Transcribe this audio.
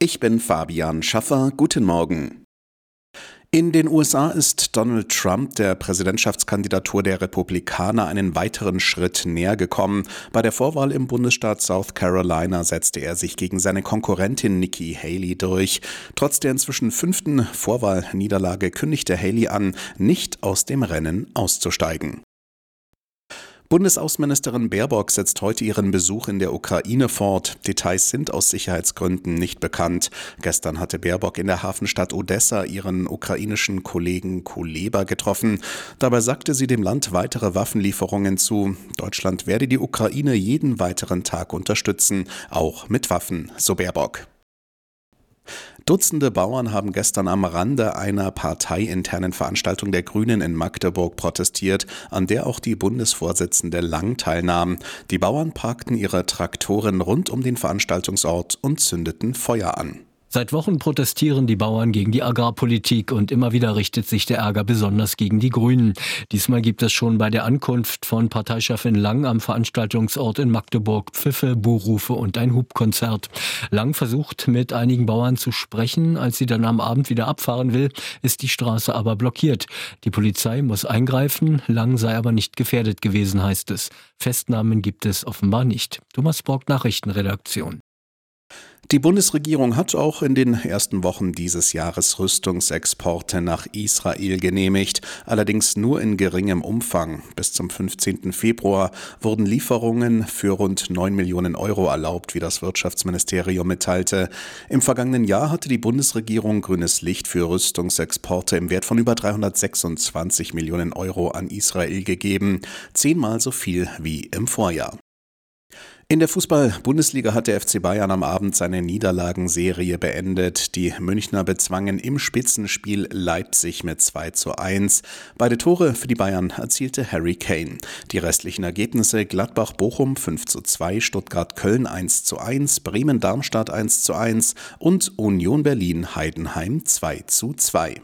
Ich bin Fabian Schaffer. Guten Morgen. In den USA ist Donald Trump der Präsidentschaftskandidatur der Republikaner einen weiteren Schritt näher gekommen. Bei der Vorwahl im Bundesstaat South Carolina setzte er sich gegen seine Konkurrentin Nikki Haley durch. Trotz der inzwischen fünften Vorwahlniederlage kündigte Haley an, nicht aus dem Rennen auszusteigen. Bundesaußenministerin Baerbock setzt heute ihren Besuch in der Ukraine fort. Details sind aus Sicherheitsgründen nicht bekannt. Gestern hatte Baerbock in der Hafenstadt Odessa ihren ukrainischen Kollegen Kuleba getroffen. Dabei sagte sie dem Land weitere Waffenlieferungen zu. Deutschland werde die Ukraine jeden weiteren Tag unterstützen, auch mit Waffen, so Baerbock. Dutzende Bauern haben gestern am Rande einer parteiinternen Veranstaltung der Grünen in Magdeburg protestiert, an der auch die Bundesvorsitzende Lang teilnahm. Die Bauern parkten ihre Traktoren rund um den Veranstaltungsort und zündeten Feuer an. Seit Wochen protestieren die Bauern gegen die Agrarpolitik und immer wieder richtet sich der Ärger besonders gegen die Grünen. Diesmal gibt es schon bei der Ankunft von Parteichefin Lang am Veranstaltungsort in Magdeburg Pfiffe, Buhrufe und ein Hubkonzert. Lang versucht mit einigen Bauern zu sprechen. Als sie dann am Abend wieder abfahren will, ist die Straße aber blockiert. Die Polizei muss eingreifen. Lang sei aber nicht gefährdet gewesen, heißt es. Festnahmen gibt es offenbar nicht. Thomas Brock, Nachrichtenredaktion. Die Bundesregierung hat auch in den ersten Wochen dieses Jahres Rüstungsexporte nach Israel genehmigt, allerdings nur in geringem Umfang. Bis zum 15. Februar wurden Lieferungen für rund 9 Millionen Euro erlaubt, wie das Wirtschaftsministerium mitteilte. Im vergangenen Jahr hatte die Bundesregierung grünes Licht für Rüstungsexporte im Wert von über 326 Millionen Euro an Israel gegeben, zehnmal so viel wie im Vorjahr. In der Fußball-Bundesliga hat der FC Bayern am Abend seine Niederlagenserie beendet. Die Münchner bezwangen im Spitzenspiel Leipzig mit 2 zu 1. Beide Tore für die Bayern erzielte Harry Kane. Die restlichen Ergebnisse Gladbach-Bochum 5 zu 2, Stuttgart-Köln 1 zu 1, Bremen-Darmstadt 1 zu 1 und Union Berlin-Heidenheim 2 zu 2.